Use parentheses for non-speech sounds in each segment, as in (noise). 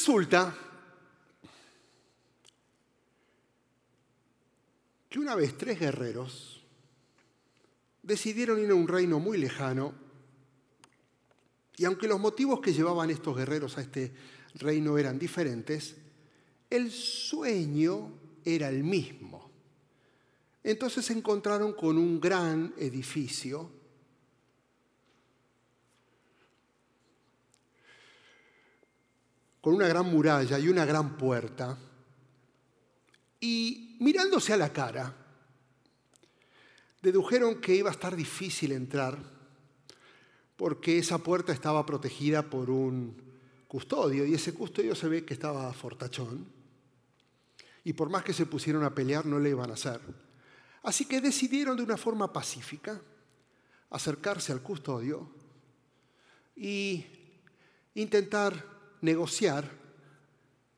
Resulta que una vez tres guerreros decidieron ir a un reino muy lejano y aunque los motivos que llevaban estos guerreros a este reino eran diferentes, el sueño era el mismo. Entonces se encontraron con un gran edificio con una gran muralla y una gran puerta, y mirándose a la cara, dedujeron que iba a estar difícil entrar porque esa puerta estaba protegida por un custodio y ese custodio se ve que estaba fortachón y por más que se pusieron a pelear no le iban a hacer. Así que decidieron de una forma pacífica acercarse al custodio y intentar negociar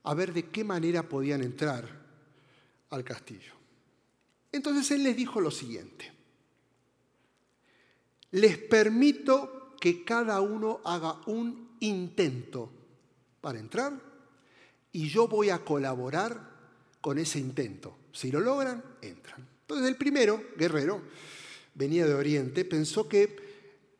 a ver de qué manera podían entrar al castillo. Entonces él les dijo lo siguiente, les permito que cada uno haga un intento para entrar y yo voy a colaborar con ese intento. Si lo logran, entran. Entonces el primero, guerrero, venía de Oriente, pensó que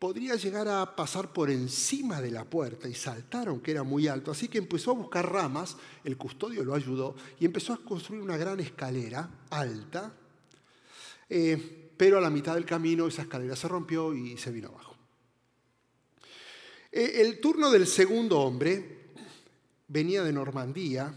podría llegar a pasar por encima de la puerta y saltaron que era muy alto. Así que empezó a buscar ramas, el custodio lo ayudó y empezó a construir una gran escalera alta, eh, pero a la mitad del camino esa escalera se rompió y se vino abajo. Eh, el turno del segundo hombre venía de Normandía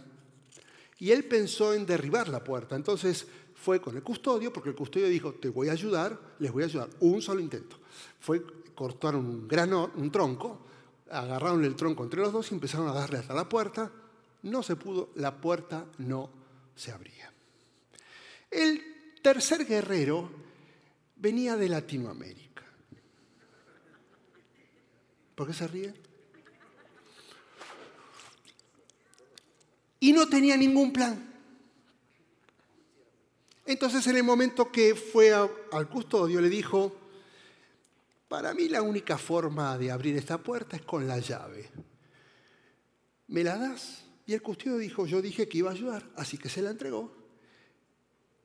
y él pensó en derribar la puerta. Entonces fue con el custodio, porque el custodio dijo, te voy a ayudar, les voy a ayudar, un solo intento. Fue cortaron un, grano, un tronco, agarraron el tronco entre los dos y empezaron a darle hasta la puerta. No se pudo, la puerta no se abría. El tercer guerrero venía de Latinoamérica. ¿Por qué se ríe? Y no tenía ningún plan. Entonces en el momento que fue al custodio le dijo, para mí la única forma de abrir esta puerta es con la llave. ¿Me la das? Y el custodio dijo, yo dije que iba a ayudar, así que se la entregó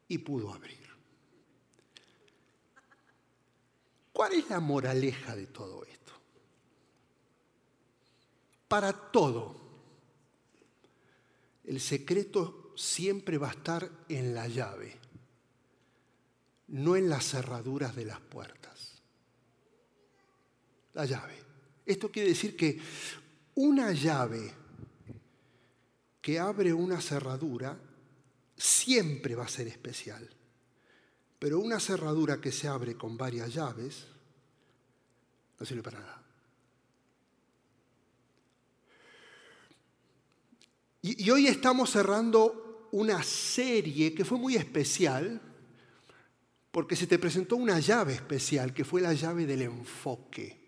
y pudo abrir. ¿Cuál es la moraleja de todo esto? Para todo, el secreto siempre va a estar en la llave, no en las cerraduras de las puertas la llave. Esto quiere decir que una llave que abre una cerradura siempre va a ser especial. Pero una cerradura que se abre con varias llaves no sirve para nada. Y, y hoy estamos cerrando una serie que fue muy especial porque se te presentó una llave especial que fue la llave del enfoque.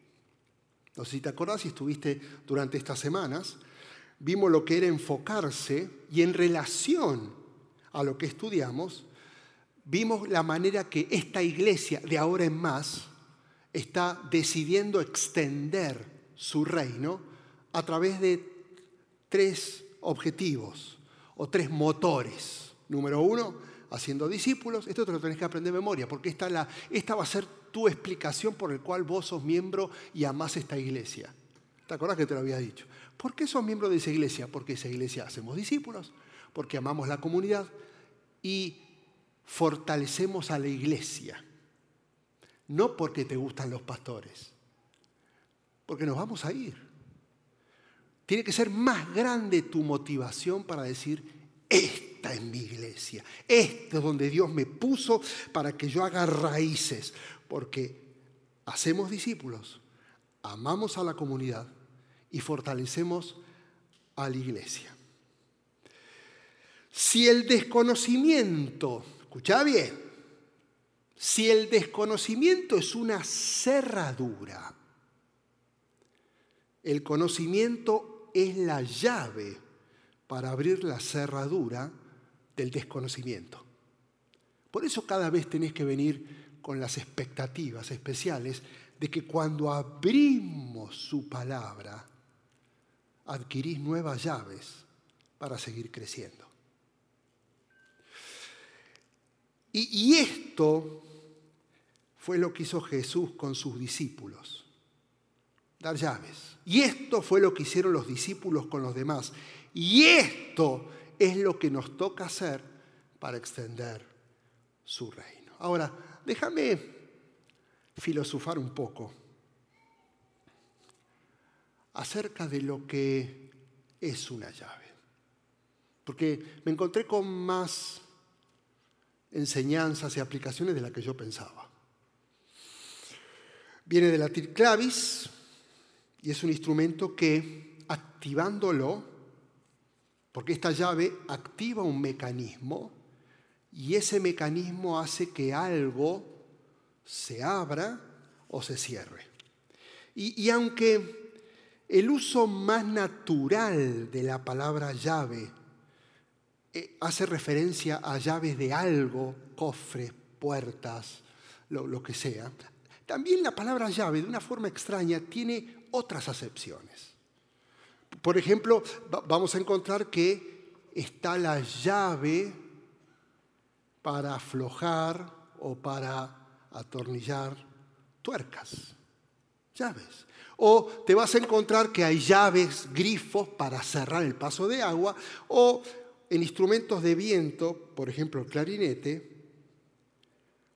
No sé si te acordás si estuviste durante estas semanas. Vimos lo que era enfocarse y en relación a lo que estudiamos, vimos la manera que esta iglesia de ahora en más está decidiendo extender su reino a través de tres objetivos o tres motores. Número uno, haciendo discípulos. Esto te lo tenés que aprender de memoria, porque esta, la, esta va a ser tu explicación por el cual vos sos miembro y amás esta iglesia. ¿Te acordás que te lo había dicho? ¿Por qué sos miembro de esa iglesia? Porque esa iglesia hacemos discípulos, porque amamos la comunidad y fortalecemos a la iglesia. No porque te gustan los pastores, porque nos vamos a ir. Tiene que ser más grande tu motivación para decir, esta es mi iglesia, esta es donde Dios me puso para que yo haga raíces, porque hacemos discípulos, amamos a la comunidad y fortalecemos a la iglesia. Si el desconocimiento, escucha bien, si el desconocimiento es una cerradura, el conocimiento es la llave para abrir la cerradura del desconocimiento. Por eso cada vez tenés que venir con las expectativas especiales de que cuando abrimos su palabra, adquirís nuevas llaves para seguir creciendo. Y, esto fue lo que hizo Jesús con sus discípulos, dar llaves. Y esto fue lo que hicieron los discípulos con los demás. Y esto es lo que nos toca hacer para extender su reino. Ahora, déjame filosofar un poco acerca de lo que es una llave. Porque me encontré con más enseñanzas y aplicaciones de las que yo pensaba. Viene de latín clavis y es un instrumento que activándolo, porque esta llave activa un mecanismo y ese mecanismo hace que algo se abra o se cierre. Y, aunque el uso más natural de la palabra llave eh, hace referencia a llaves de algo, cofres, puertas, lo, que sea. También la palabra llave, de una forma extraña, tiene otras acepciones. Por ejemplo, vamos a encontrar que está la llave para aflojar o para atornillar tuercas. Llaves. O te vas a encontrar que hay llaves, grifos para cerrar el paso de agua. O en instrumentos de viento, por ejemplo el clarinete,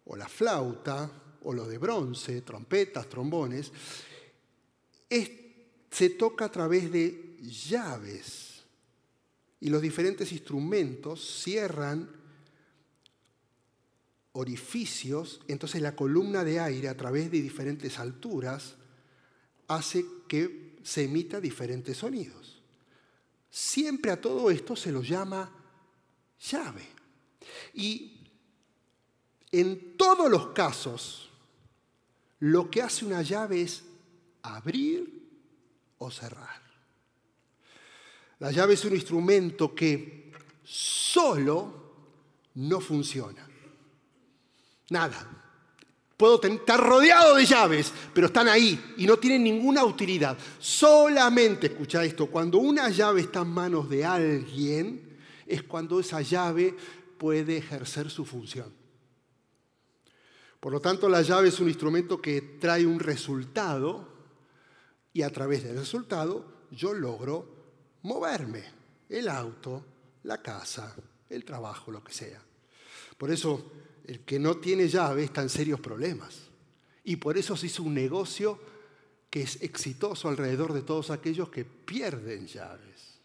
o la flauta, o lo de bronce, trompetas, trombones, se toca a través de llaves. Y los diferentes instrumentos cierran orificios, entonces la columna de aire a través de diferentes alturas hace que se emita diferentes sonidos. Siempre a todo esto se lo llama llave. Y en todos los casos, lo que hace una llave es abrir o cerrar. La llave es un instrumento que solo no funciona. Nada. Puedo estar rodeado de llaves, pero están ahí y no tienen ninguna utilidad. Solamente, escucha esto, cuando una llave está en manos de alguien, es cuando esa llave puede ejercer su función. Por lo tanto, la llave es un instrumento que trae un resultado y a través del resultado yo logro moverme, el auto, la casa, el trabajo, lo que sea. Por eso el que no tiene llave está en serios problemas. Y por eso se hizo un negocio que es exitoso alrededor de todos aquellos que pierden llaves.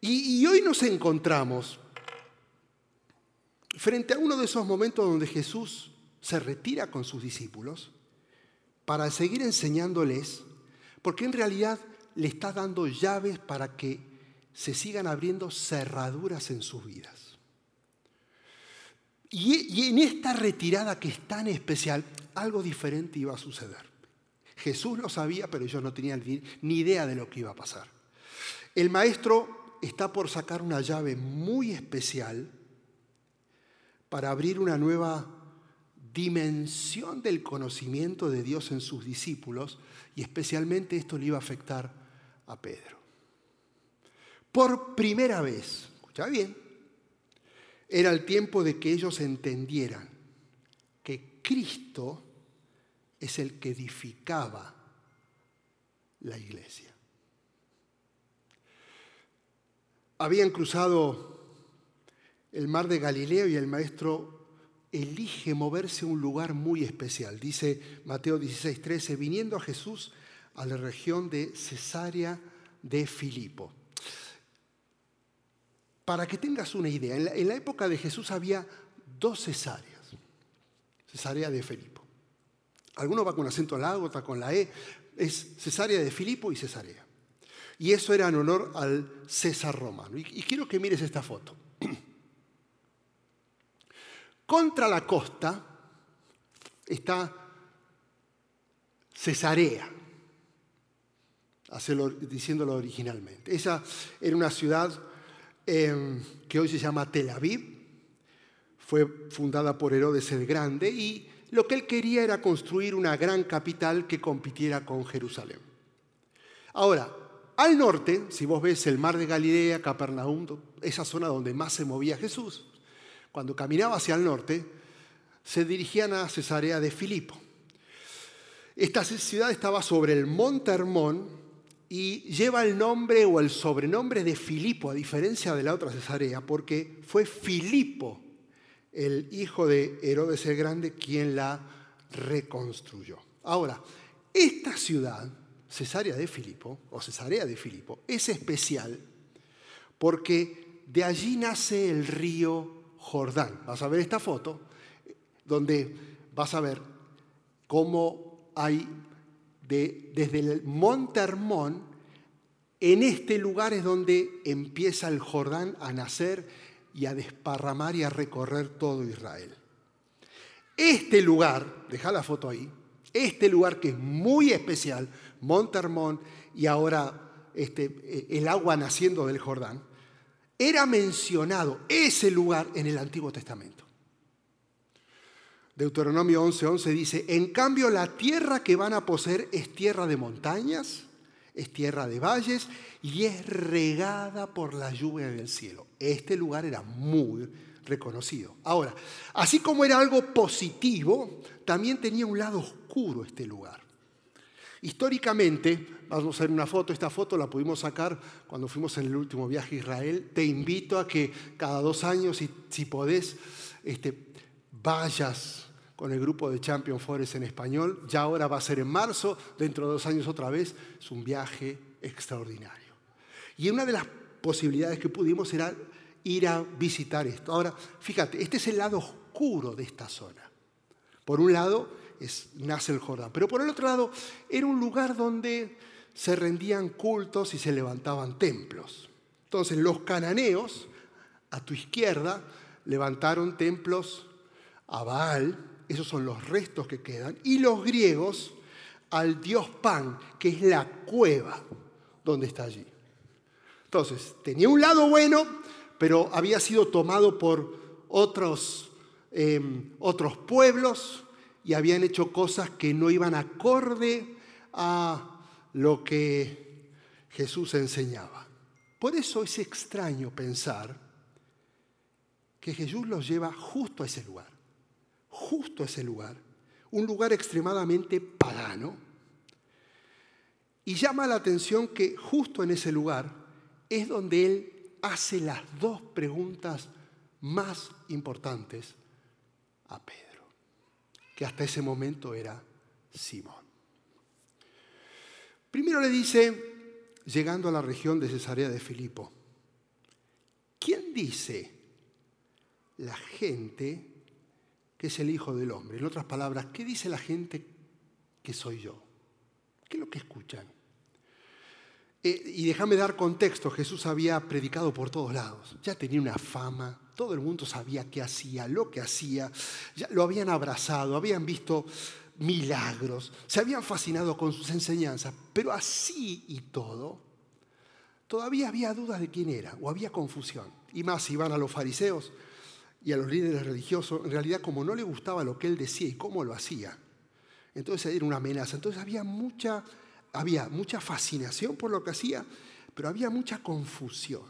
Y, hoy nos encontramos frente a uno de esos momentos donde Jesús se retira con sus discípulos para seguir enseñándoles, porque en realidad le está dando llaves para que se sigan abriendo cerraduras en sus vidas. Y, en esta retirada que es tan especial, algo diferente iba a suceder. Jesús lo sabía, pero ellos no tenían ni idea de lo que iba a pasar. El maestro está por sacar una llave muy especial para abrir una nueva dimensión del conocimiento de Dios en sus discípulos y especialmente esto le iba a afectar a Pedro. Por primera vez, escucha bien, era el tiempo de que ellos entendieran que Cristo es el que edificaba la iglesia. Habían cruzado el mar de Galileo y el maestro elige moverse a un lugar muy especial. Dice Mateo 16, 13, viniendo a Jesús a la región de Cesarea de Filipo. Para que tengas una idea, en la, época de Jesús había dos cesáreas. Cesarea de Filipo. Alguno va con acento en la A, otra con la E. Es Cesarea de Filipo y Cesarea. Y eso era en honor al César romano. Y, y quiero que mires esta foto. (clears throat) Contra la costa está Cesarea, diciéndolo originalmente. Esa era una ciudad Em, que hoy se llama Tel Aviv. Fue fundada por Herodes el Grande y lo que él quería era construir una gran capital que compitiera con Jerusalén. Ahora, al norte, si vos ves el mar de Galilea, Capernaum, esa zona donde más se movía Jesús, cuando caminaba hacia el norte, se dirigían a Cesarea de Filipo. Esta ciudad estaba sobre el monte Hermón y lleva el nombre o el sobrenombre de Filipo, a diferencia de la otra Cesarea, porque fue Filipo, el hijo de Herodes el Grande, quien la reconstruyó. Ahora, esta ciudad Cesarea de Filipo, o Cesarea de Filipo, es especial porque de allí nace el río Jordán. Vas a ver esta foto, donde vas a ver cómo hay desde el monte Hermón, en este lugar es donde empieza el Jordán a nacer y a desparramar y a recorrer todo Israel. Este lugar, deja la foto ahí, este lugar que es muy especial, Montermón y ahora este, el agua naciendo del Jordán, era mencionado ese lugar en el Antiguo Testamento. Deuteronomio 11:11 dice, en cambio la tierra que van a poseer es tierra de montañas, es tierra de valles y es regada por la lluvia del cielo. Este lugar era muy reconocido. Ahora, así como era algo positivo, también tenía un lado oscuro este lugar. Históricamente, vamos a ver una foto, esta foto la pudimos sacar cuando fuimos en el último viaje a Israel. Te invito a que cada dos años, si, si podés, este, vayas con el grupo de Champion Forest en español. Ya ahora va a ser en marzo, dentro de dos años otra vez. Es un viaje extraordinario. Y una de las posibilidades que pudimos era ir a visitar esto. Ahora, fíjate, este es el lado oscuro de esta zona. Por un lado, nace el Jordán. Pero por el otro lado, era un lugar donde se rendían cultos y se levantaban templos. Entonces los cananeos, a tu izquierda, levantaron templos a Baal, esos son los restos que quedan, y los griegos al dios Pan, que es la cueva donde está allí. Entonces, tenía un lado bueno, pero había sido tomado por otros, em, otros pueblos, y habían hecho cosas que no iban acorde a lo que Jesús enseñaba. Por eso es extraño pensar que Jesús los lleva justo a ese lugar, justo ese lugar, un lugar extremadamente pagano. Y llama la atención que justo en ese lugar es donde Él hace las dos preguntas más importantes a Pedro que hasta ese momento era Simón. Primero le dice, llegando a la región de Cesarea de Filipo, ¿quién dice la gente que es el Hijo del Hombre? En otras palabras, ¿qué dice la gente que soy yo? ¿Qué es lo que escuchan? Eh, y déjame dar contexto, Jesús había predicado por todos lados, ya tenía una fama, todo el mundo sabía qué hacía, lo que hacía, ya lo habían abrazado, habían visto milagros, se habían fascinado con sus enseñanzas, pero así y todo, todavía había dudas de quién era o había confusión. Y más si iban a los fariseos y a los líderes religiosos, en realidad como no le gustaba lo que él decía y cómo lo hacía, entonces era una amenaza. Entonces había mucha había mucha fascinación por lo que hacía, pero había mucha confusión.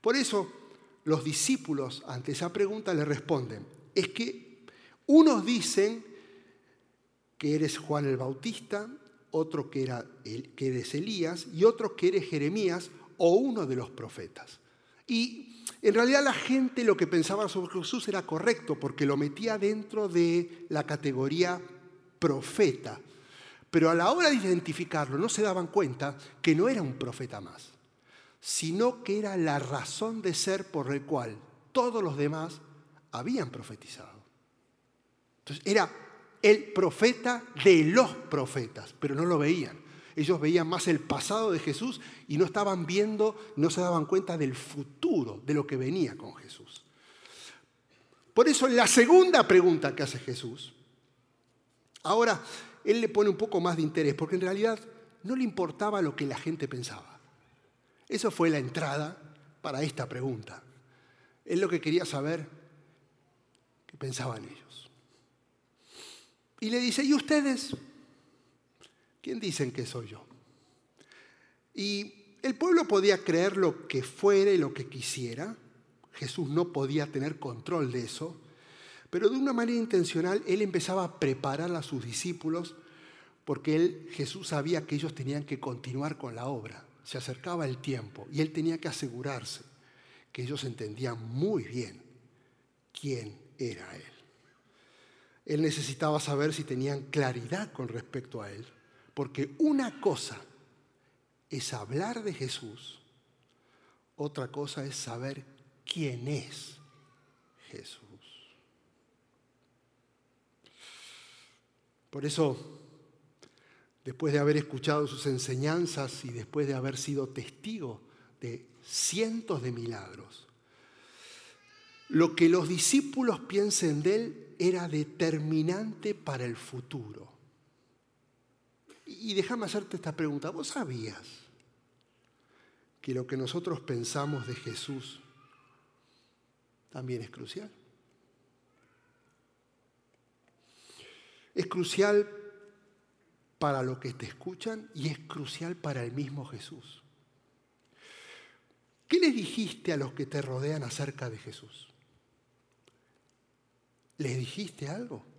Por eso los discípulos ante esa pregunta le responden, es que unos dicen que eres Juan el Bautista, otro que, era que eres Elías y otro que eres Jeremías o uno de los profetas. Y en realidad la gente lo que pensaba sobre Jesús era correcto porque lo metía dentro de la categoría profeta. Pero a la hora de identificarlo no se daban cuenta que no era un profeta más, sino que era la razón de ser por el cual todos los demás habían profetizado. Entonces era el profeta de los profetas, pero no lo veían. Ellos veían más el pasado de Jesús y no estaban viendo, no se daban cuenta del futuro, de lo que venía con Jesús. Por eso la segunda pregunta que hace Jesús, ahora él le pone un poco más de interés, porque en realidad no le importaba lo que la gente pensaba. Eso fue la entrada para esta pregunta. Él lo que quería saber qué pensaban ellos. Y le dice, ¿y ustedes? ¿Quién dicen que soy yo? Y el pueblo podía creer lo que fuera y lo que quisiera. Jesús no podía tener control de eso. Pero de una manera intencional, él empezaba a preparar a sus discípulos porque él, Jesús sabía que ellos tenían que continuar con la obra. Se acercaba el tiempo y él tenía que asegurarse que ellos entendían muy bien quién era él. Él necesitaba saber si tenían claridad con respecto a él, porque una cosa es hablar de Jesús, otra cosa es saber quién es Jesús. Por eso, después de haber escuchado sus enseñanzas y después de haber sido testigo de cientos de milagros, lo que los discípulos piensen de él era determinante para el futuro. Y déjame hacerte esta pregunta. ¿Vos sabías que lo que nosotros pensamos de Jesús también es crucial? Es crucial para lo que te escuchan y es crucial para el mismo Jesús. ¿Qué les dijiste a los que te rodean acerca de Jesús? ¿Les dijiste algo?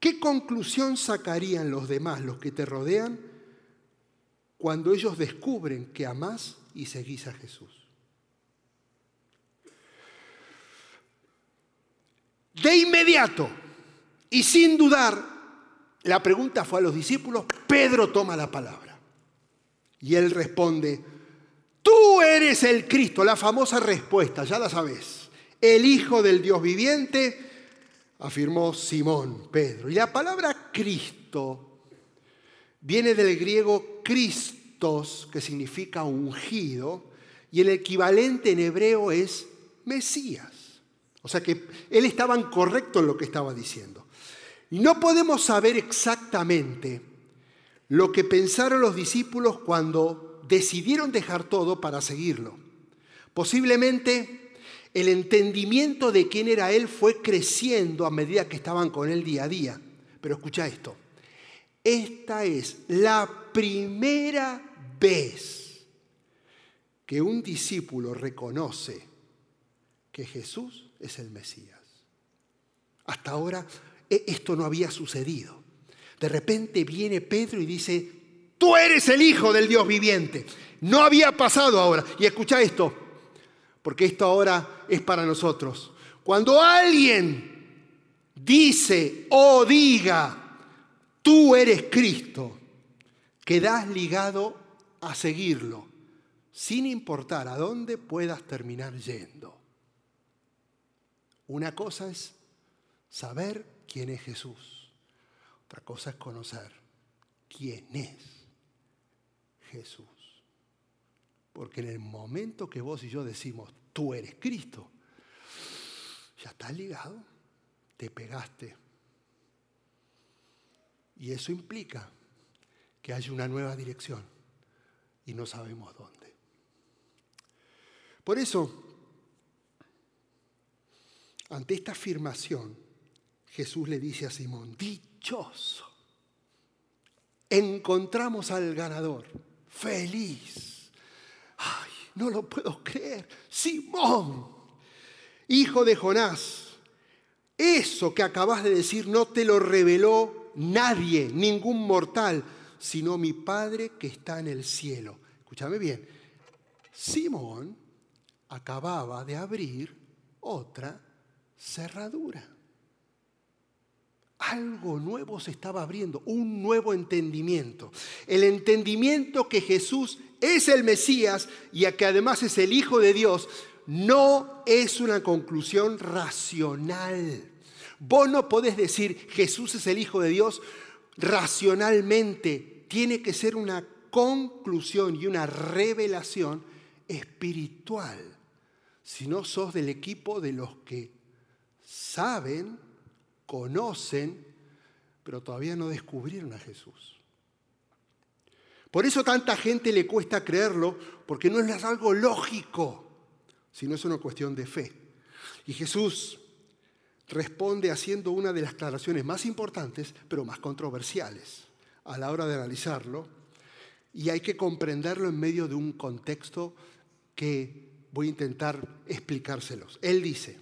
¿Qué conclusión sacarían los demás, los que te rodean, cuando ellos descubren que amás y seguís a Jesús? De inmediato, y sin dudar, la pregunta fue a los discípulos, Pedro toma la palabra. Y él responde, tú eres el Cristo, la famosa respuesta, ya la sabes, el Hijo del Dios viviente, afirmó Simón, Pedro. Y la palabra Cristo viene del griego Christos, que significa ungido, y el equivalente en hebreo es Mesías. O sea que él estaba correcto en lo que estaba diciendo. Y no podemos saber exactamente lo que pensaron los discípulos cuando decidieron dejar todo para seguirlo. Posiblemente el entendimiento de quién era Él fue creciendo a medida que estaban con Él día a día. Pero escucha esto, esta es la primera vez que un discípulo reconoce que Jesús es el Mesías. Hasta ahora e, esto no había sucedido. De repente viene Pedro y dice, tú eres el Hijo del Dios viviente. No había pasado ahora. Y escucha esto, porque esto ahora es para nosotros. Cuando alguien dice o diga, tú eres Cristo, quedas ligado a seguirlo, sin importar a dónde puedas terminar yendo. Una cosa es saber quién es Jesús. Otra cosa es conocer quién es Jesús. Porque en el momento que vos y yo decimos, tú eres Cristo, ya estás ligado, te pegaste. Y eso implica que hay una nueva dirección y no sabemos dónde. Por eso, ante esta afirmación, Jesús le dice a Simón, dichoso, encontramos al ganador, feliz. Ay, no lo puedo creer. Simón, hijo de Jonás, eso que acabas de decir no te lo reveló nadie, ningún mortal, sino mi Padre que está en el cielo. Escúchame bien, Simón acababa de abrir otra cerradura. Algo nuevo se estaba abriendo, un nuevo entendimiento. El entendimiento que Jesús es el Mesías y que además es el Hijo de Dios, no es una conclusión racional. Vos no podés decir Jesús es el Hijo de Dios racionalmente. Tiene que ser una conclusión y una revelación espiritual. Si no sos del equipo de los que saben conocen, pero todavía no descubrieron a Jesús. Por eso tanta gente le cuesta creerlo, porque no es algo lógico, sino es una cuestión de fe. Y Jesús responde haciendo una de las declaraciones más importantes, pero más controversiales a la hora de analizarlo. y hay que comprenderlo en medio de un contexto que voy a intentar explicárselos. Él dice,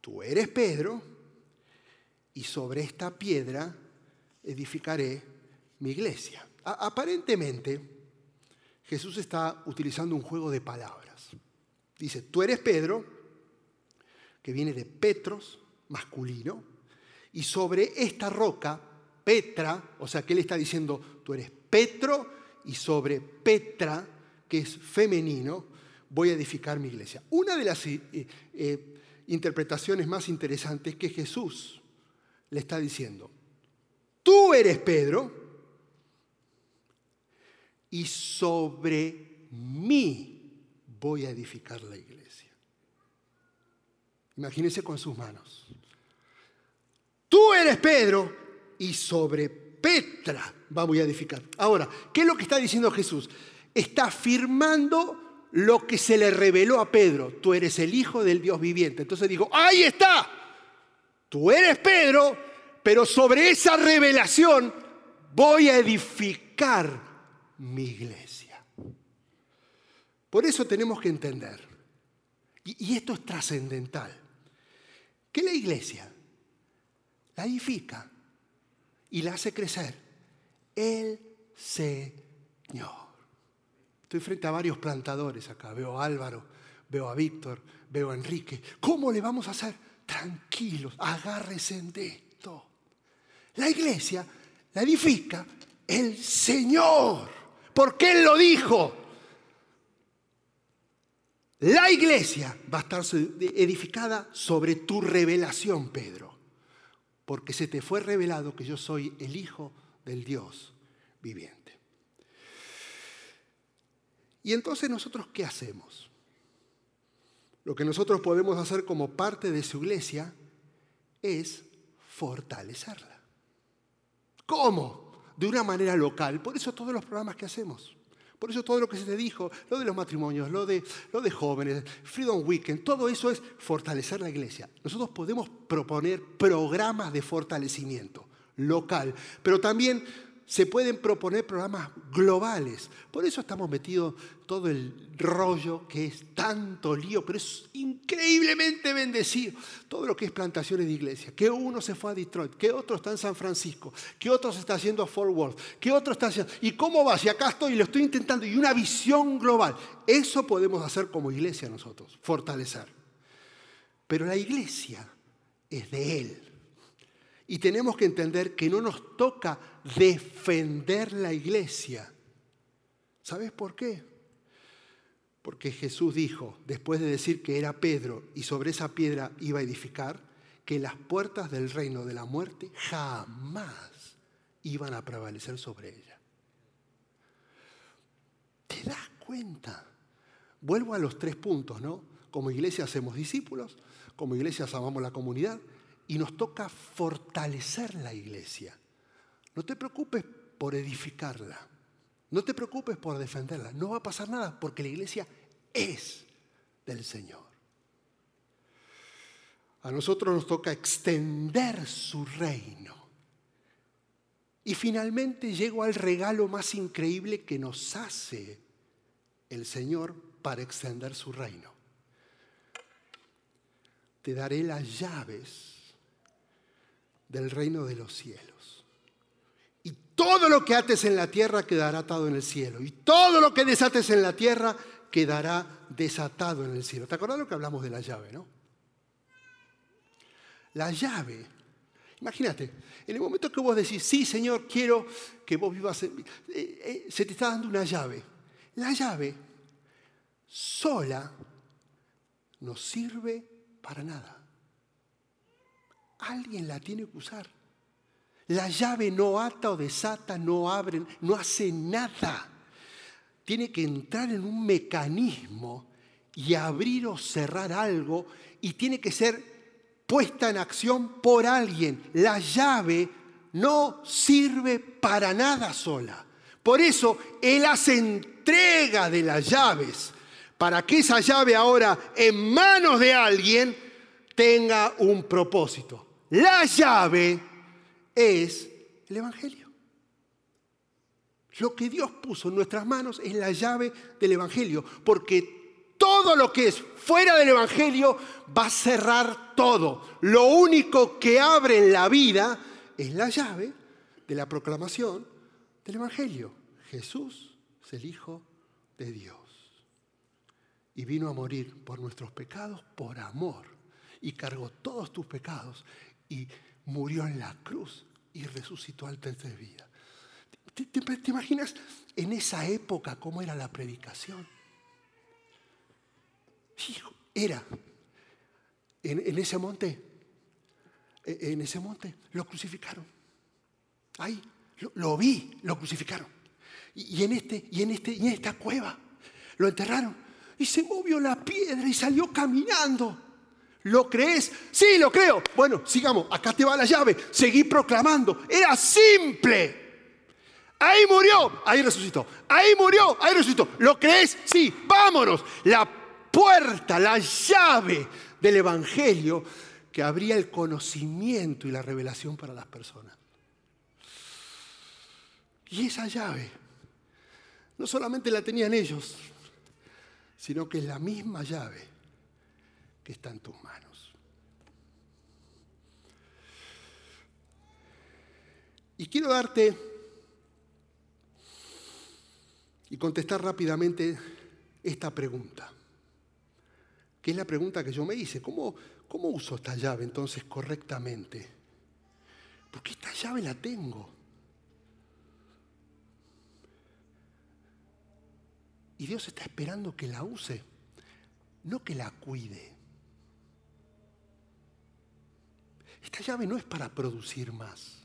tú eres Pedro y sobre esta piedra edificaré mi iglesia. Aparentemente, Jesús está utilizando un juego de palabras. Dice, tú eres Pedro, que viene de Petros, masculino, y sobre esta roca, Petra, o sea que él está diciendo, tú eres Petro, y sobre Petra, que es femenino, voy a edificar mi iglesia. Una de las eh, eh, interpretaciones más interesantes es que Jesús le está diciendo, tú eres Pedro, y sobre mí voy a edificar la iglesia. Imagínense con sus manos. Tú eres Pedro y sobre Petra vamos a edificar. Ahora, ¿qué es lo que está diciendo Jesús? Está afirmando lo que se le reveló a Pedro. Tú eres el Hijo del Dios viviente. Entonces digo, ahí está. Tú eres Pedro, pero sobre esa revelación voy a edificar mi iglesia. Por eso tenemos que entender, y, esto es trascendental, que la iglesia la edifica y la hace crecer el Señor. Estoy frente a varios plantadores acá. Veo a Álvaro, veo a Víctor, veo a Enrique. ¿Cómo le vamos a hacer? Tranquilos, agárrense de esto. La iglesia la edifica el Señor, porque Él lo dijo. La iglesia va a estar edificada sobre tu revelación, Pedro porque se te fue revelado que yo soy el Hijo del Dios viviente. Y entonces nosotros, ¿qué hacemos? Lo que nosotros podemos hacer como parte de su iglesia es fortalecerla. ¿Cómo? De una manera local. Por eso todos los programas que hacemos. Por eso todo lo que se te dijo, lo de los matrimonios, lo de, lo de jóvenes, Freedom Weekend, todo eso es fortalecer la iglesia. Nosotros podemos proponer programas de fortalecimiento local, pero también se pueden proponer programas globales. Por eso estamos metidos todo el rollo que es tanto lío, pero es increíblemente bendecido. Todo lo que es plantaciones de iglesia. Que uno se fue a Detroit, que otro está en San Francisco, que otro se está haciendo a Fort Worth, que otro está haciendo... ¿Y cómo va? Si acá estoy y lo estoy intentando. Y una visión global. Eso podemos hacer como iglesia nosotros, fortalecer. Pero la iglesia es de Él. Y tenemos que entender que no nos toca defender la iglesia. ¿Sabes por qué? Porque Jesús dijo, después de decir que era Pedro y sobre esa piedra iba a edificar, que las puertas del reino de la muerte jamás iban a prevalecer sobre ella. ¿Te das cuenta? Vuelvo a los tres puntos, ¿no? Como iglesia hacemos discípulos, como iglesia amamos la comunidad y nos toca fortalecer la iglesia. No te preocupes por edificarla. No te preocupes por defenderla. No va a pasar nada porque la iglesia es del Señor. A nosotros nos toca extender su reino. Y finalmente llego al regalo más increíble que nos hace el Señor para extender su reino. Te daré las llaves del reino de los cielos. Todo lo que ates en la tierra quedará atado en el cielo. Y todo lo que desates en la tierra quedará desatado en el cielo. ¿Te acuerdas lo que hablamos de la llave, no? La llave, imagínate, en el momento que vos decís, sí, Señor, quiero que vos vivas, eh, eh, se te está dando una llave. La llave sola no sirve para nada alguien la tiene que usar. La llave no ata o desata, no abre, no hace nada. Tiene que entrar en un mecanismo y abrir o cerrar algo y tiene que ser puesta en acción por alguien. La llave no sirve para nada sola. Por eso Él hace entrega de las llaves para que esa llave ahora en manos de alguien tenga un propósito. La llave es el Evangelio. Lo que Dios puso en nuestras manos es la llave del Evangelio, porque todo lo que es fuera del Evangelio va a cerrar todo. Lo único que abre en la vida es la llave de la proclamación del Evangelio. Jesús es el Hijo de Dios. Y vino a morir por nuestros pecados por amor. Y cargó todos tus pecados. Y murió en la cruz y resucitó al tercer día. ¿Te, imaginas en esa época cómo era la predicación? Hijo, era en, ese monte, e, en ese monte lo crucificaron. Ahí, lo, vi, lo crucificaron. Y, en este, y, en este, y en esta cueva lo enterraron. Y se movió la piedra y salió caminando. ¿Lo crees? Sí, lo creo. Bueno, sigamos. Acá te va la llave. Seguí proclamando. Era simple. Ahí murió, ahí resucitó. Ahí murió, ahí resucitó. ¿Lo crees? Sí, vámonos. La puerta, la llave del Evangelio que abría el conocimiento y la revelación para las personas. Y esa llave no solamente la tenían ellos, sino que es la misma llave que está en tus manos. Y quiero darte y contestar rápidamente esta pregunta, que es la pregunta que yo me hice. ¿Cómo, cómo uso esta llave entonces correctamente? Porque esta llave la tengo. Y Dios está esperando que la use, no que la cuide. Esta llave no es para producir más.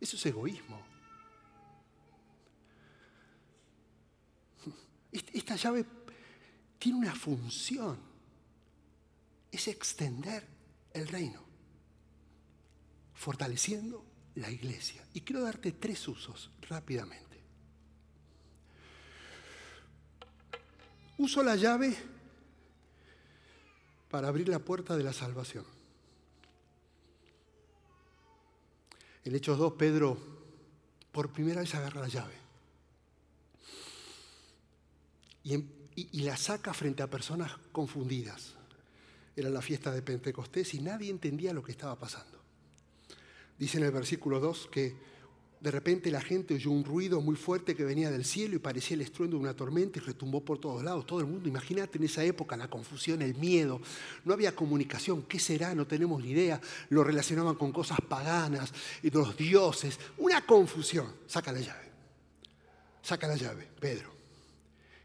Eso es egoísmo. Esta llave tiene una función. Es extender el reino, fortaleciendo la iglesia. Y quiero darte tres usos rápidamente. Uso la llave para abrir la puerta de la salvación. En Hechos 2, Pedro por primera vez agarra la llave y, la saca frente a personas confundidas. Era la fiesta de Pentecostés y nadie entendía lo que estaba pasando. Dice en el versículo 2 que de repente la gente oyó un ruido muy fuerte que venía del cielo y parecía el estruendo de una tormenta y retumbó por todos lados. Todo el mundo, imagínate en esa época la confusión, el miedo. No había comunicación. ¿Qué será? No tenemos ni idea. Lo relacionaban con cosas paganas y los dioses. Una confusión. Saca la llave. Saca la llave, Pedro.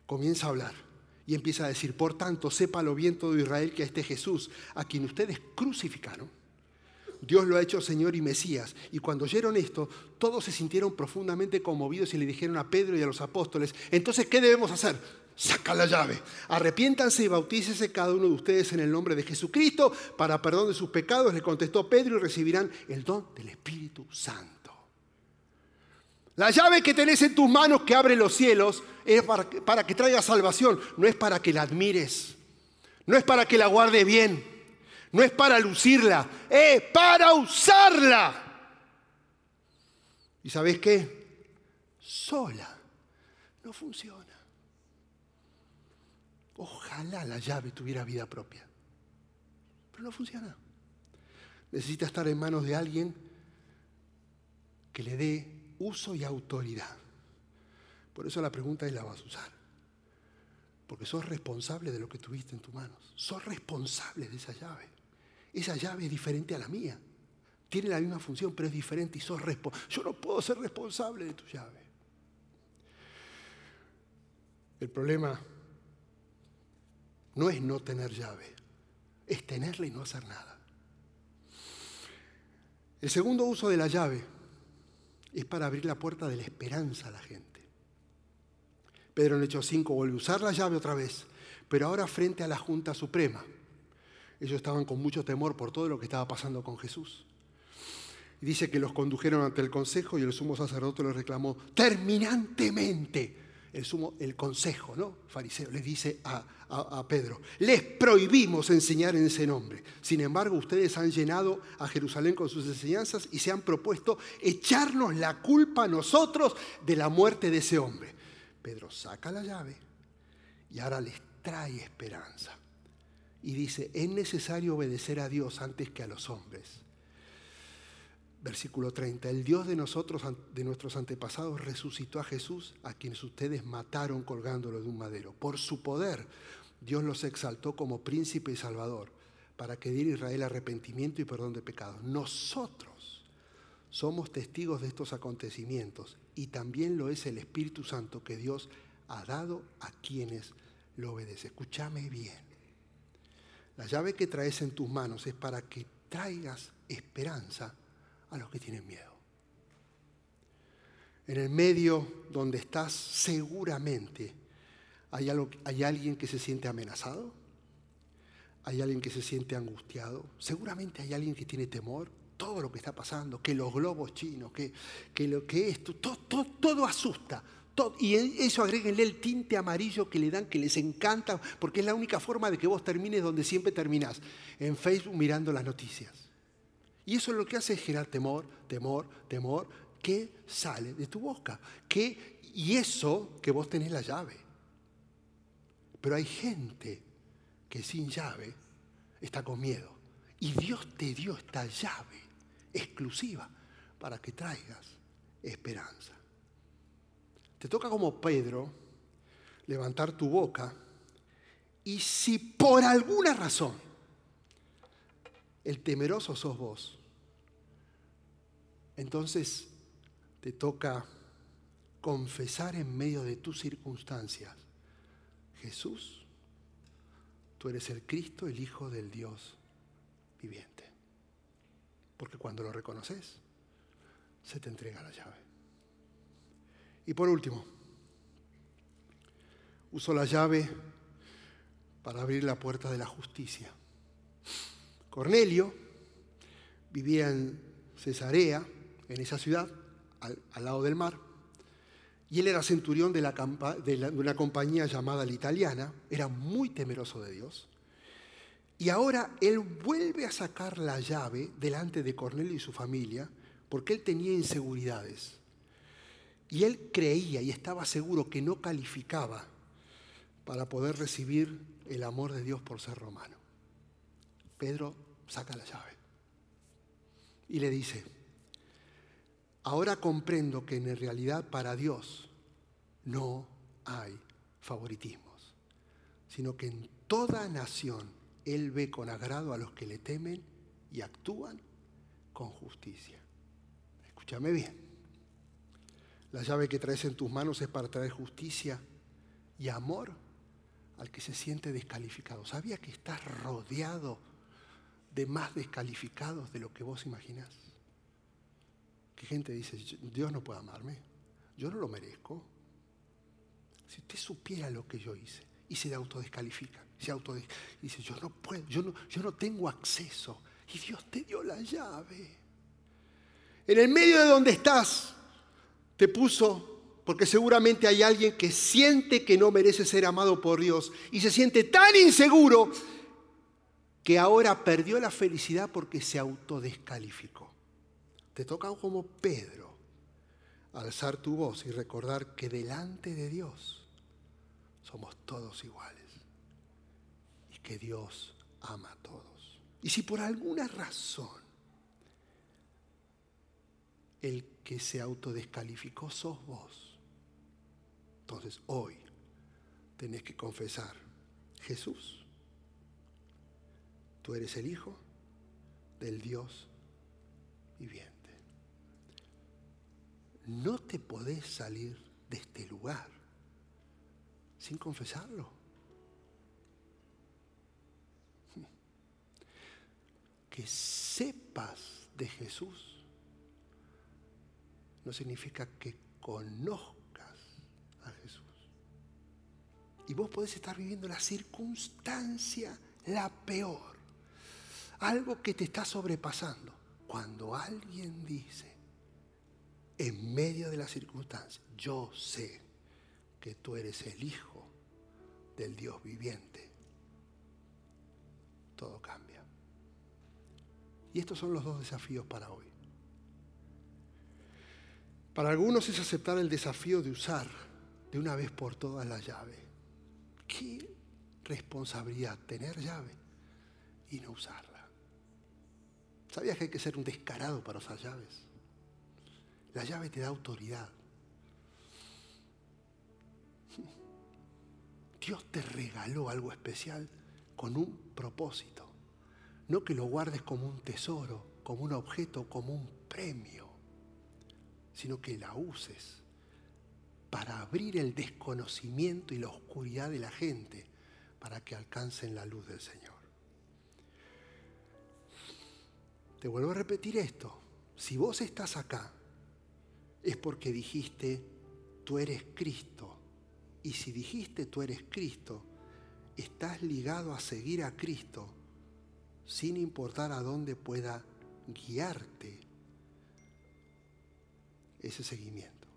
Comienza a hablar y empieza a decir, por tanto, sépalo bien todo Israel que a este Jesús, a quien ustedes crucificaron, Dios lo ha hecho Señor y Mesías. Y cuando oyeron esto, todos se sintieron profundamente conmovidos y le dijeron a Pedro y a los apóstoles, entonces, ¿qué debemos hacer? Saca la llave. Arrepiéntanse y bautícese cada uno de ustedes en el nombre de Jesucristo para perdón de sus pecados, le contestó Pedro, y recibirán el don del Espíritu Santo. La llave que tenés en tus manos que abre los cielos es para que, para que traiga salvación, no es para que la admires, no es para que la guardes bien no es para lucirla, es para usarla. ¿Y sabes qué? Sola no funciona. Ojalá la llave tuviera vida propia, pero no funciona. Necesita estar en manos de alguien que le dé uso y autoridad. Por eso la pregunta es, ¿la vas a usar? Porque sos responsable de lo que tuviste en tus manos. Sos responsable de esa llave. Esa llave es diferente a la mía. Tiene la misma función, pero es diferente y sos responsable. Yo no puedo ser responsable de tu llave. El problema no es no tener llave, es tenerla y no hacer nada. El segundo uso de la llave es para abrir la puerta de la esperanza a la gente. Pedro en Hechos 5 vuelve a usar la llave otra vez, pero ahora frente a la Junta Suprema. Ellos estaban con mucho temor por todo lo que estaba pasando con Jesús. Y dice que los condujeron ante el consejo y el sumo sacerdote les reclamó terminantemente el, sumo, el consejo, ¿no? Fariseo, le dice a, a, Pedro, les prohibimos enseñar en ese nombre. Sin embargo, ustedes han llenado a Jerusalén con sus enseñanzas y se han propuesto echarnos la culpa a nosotros de la muerte de ese hombre. Pedro saca la llave y ahora les trae esperanza. Y dice, es necesario obedecer a Dios antes que a los hombres Versículo 30. El Dios de nosotros, de nuestros antepasados, resucitó a Jesús, a quienes ustedes mataron colgándolo de un madero. Por su poder, Dios los exaltó como príncipe y salvador, para que diera Israel arrepentimiento y perdón de pecados. Nosotros somos testigos de estos acontecimientos y también lo es el Espíritu Santo que Dios ha dado a quienes lo obedecen. Escúchame bien. La llave que traes en tus manos es para que traigas esperanza a los que tienen miedo. En el medio donde estás seguramente hay, alguien que se siente amenazado, hay alguien que se siente angustiado, seguramente hay alguien que tiene temor, todo lo que está pasando, que los globos chinos, que, que lo que esto, todo, todo, todo asusta. Y eso agréguenle el tinte amarillo que le dan, que les encanta, porque es la única forma de que vos termines donde siempre terminás, en Facebook mirando las noticias. Y eso es lo que hace es generar temor, temor, temor, que sale de tu boca. Que, y eso que vos tenés la llave. Pero hay gente que sin llave está con miedo. Y Dios te dio esta llave exclusiva para que traigas esperanza. Te toca como Pedro levantar tu boca y si por alguna razón el temeroso sos vos. Entonces te toca confesar en medio de tus circunstancias, Jesús, tú eres el Cristo, el Hijo del Dios viviente. Porque cuando lo reconoces, se te entrega la llave. Y por último, uso la llave para abrir la puerta de la justicia. Cornelio vivía en Cesarea, en esa ciudad, al, lado del mar, y él era centurión de, de, una compañía llamada la italiana, era muy temeroso de Dios, y ahora él vuelve a sacar la llave delante de Cornelio y su familia, porque él tenía inseguridades. Y él creía y estaba seguro que no calificaba para poder recibir el amor de Dios por ser romano. Pedro saca la llave y le dice, ahora comprendo que en realidad para Dios no hay favoritismos, sino que en toda nación Él ve con agrado a los que le temen y actúan con justicia. Escúchame bien. La llave que traes en tus manos es para traer justicia y amor al que se siente descalificado. ¿Sabía que estás rodeado de más descalificados de lo que vos imaginás. Que gente dice, Dios no puede amarme, yo no lo merezco. Si usted supiera lo que yo hice y se autodescalifica, se dice, yo no puedo, yo no, yo no tengo acceso y Dios te dio la llave. En el medio de donde estás, te puso, porque seguramente hay alguien que siente que no merece ser amado por Dios y se siente tan inseguro que ahora perdió la felicidad porque se autodescalificó. Te toca como Pedro alzar tu voz y recordar que delante de Dios somos todos iguales y que Dios ama a todos. Y si por alguna razón el que se autodescalificó sos vos, entonces hoy tenés que confesar, Jesús Tú eres el Hijo del Dios viviente. No te podés salir de este lugar sin confesarlo. Que sepas de Jesús no significa que conozcas a Jesús. Y vos podés estar viviendo la circunstancia la peor algo que te está sobrepasando. Cuando alguien dice, en medio de las circunstancias, yo sé que tú eres el Hijo del Dios viviente, todo cambia. Y estos son los dos desafíos para hoy. Para algunos es aceptar el desafío de usar de una vez por todas la llave. Qué responsabilidad tener llave y no usarla. ¿Sabías que hay que ser un descarado para usar llaves? La llave te da autoridad. Dios te regaló algo especial con un propósito. No que lo guardes como un tesoro, como un objeto, como un premio, sino que la uses para abrir el desconocimiento y la oscuridad de la gente para que alcancen la luz del Señor. Te vuelvo a repetir esto. Si vos estás acá, es porque dijiste, tú eres Cristo. Y si dijiste, tú eres Cristo, estás ligado a seguir a Cristo sin importar a dónde pueda guiarte ese seguimiento.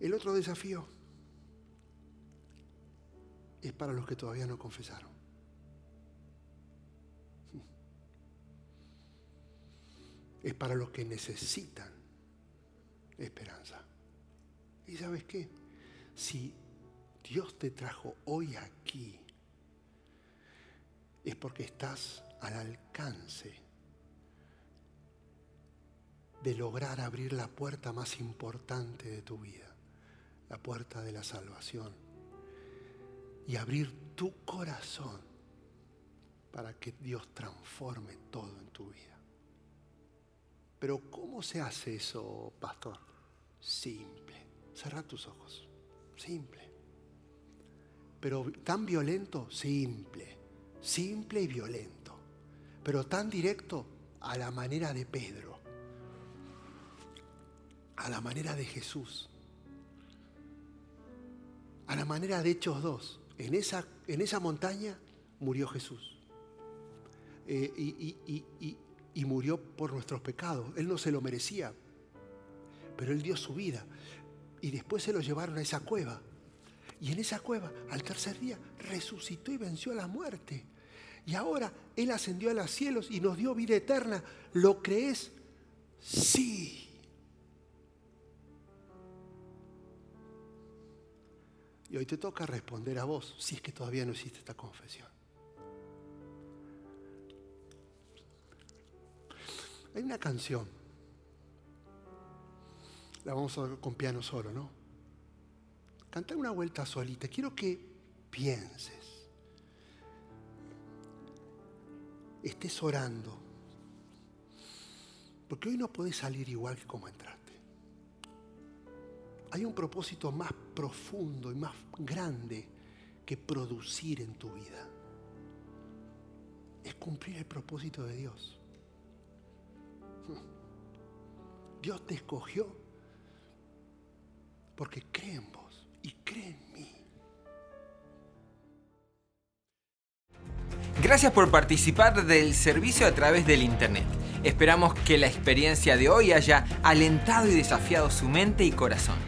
El otro desafío es para los que todavía no confesaron. Es para los que necesitan esperanza. ¿Y sabes qué? Si Dios te trajo hoy aquí, es porque estás al alcance de lograr abrir la puerta más importante de tu vida, la puerta de la salvación, y abrir tu corazón para que Dios transforme todo en tu vida. Pero ¿cómo se hace eso, pastor? Simple. Cerra tus ojos. Simple. Pero tan violento, simple. Simple y violento. Pero tan directo a la manera de Pedro. A la manera de Jesús. A la manera de Hechos 2. En esa, en esa montaña murió Jesús. Eh, y, y murió por nuestros pecados. Él no se lo merecía, pero Él dio su vida. Y después se lo llevaron a esa cueva. Y en esa cueva, al tercer día, resucitó y venció a la muerte. Y ahora Él ascendió a los cielos y nos dio vida eterna. ¿Lo crees? Sí. Hoy te toca responder a vos, si es que todavía no hiciste esta confesión. Hay una canción. La vamos a con piano solo, ¿no? Canta una vuelta solita. Quiero que pienses. Estés orando. Porque hoy no podés salir igual que como entraste. Hay un propósito más profundo y más grande que producir en tu vida. Es cumplir el propósito de Dios. (laughs) Dios te escogió porque cree en vos y cree en mí. Gracias por participar del servicio a través del Internet. Esperamos que la experiencia de hoy haya alentado y desafiado su mente y corazón.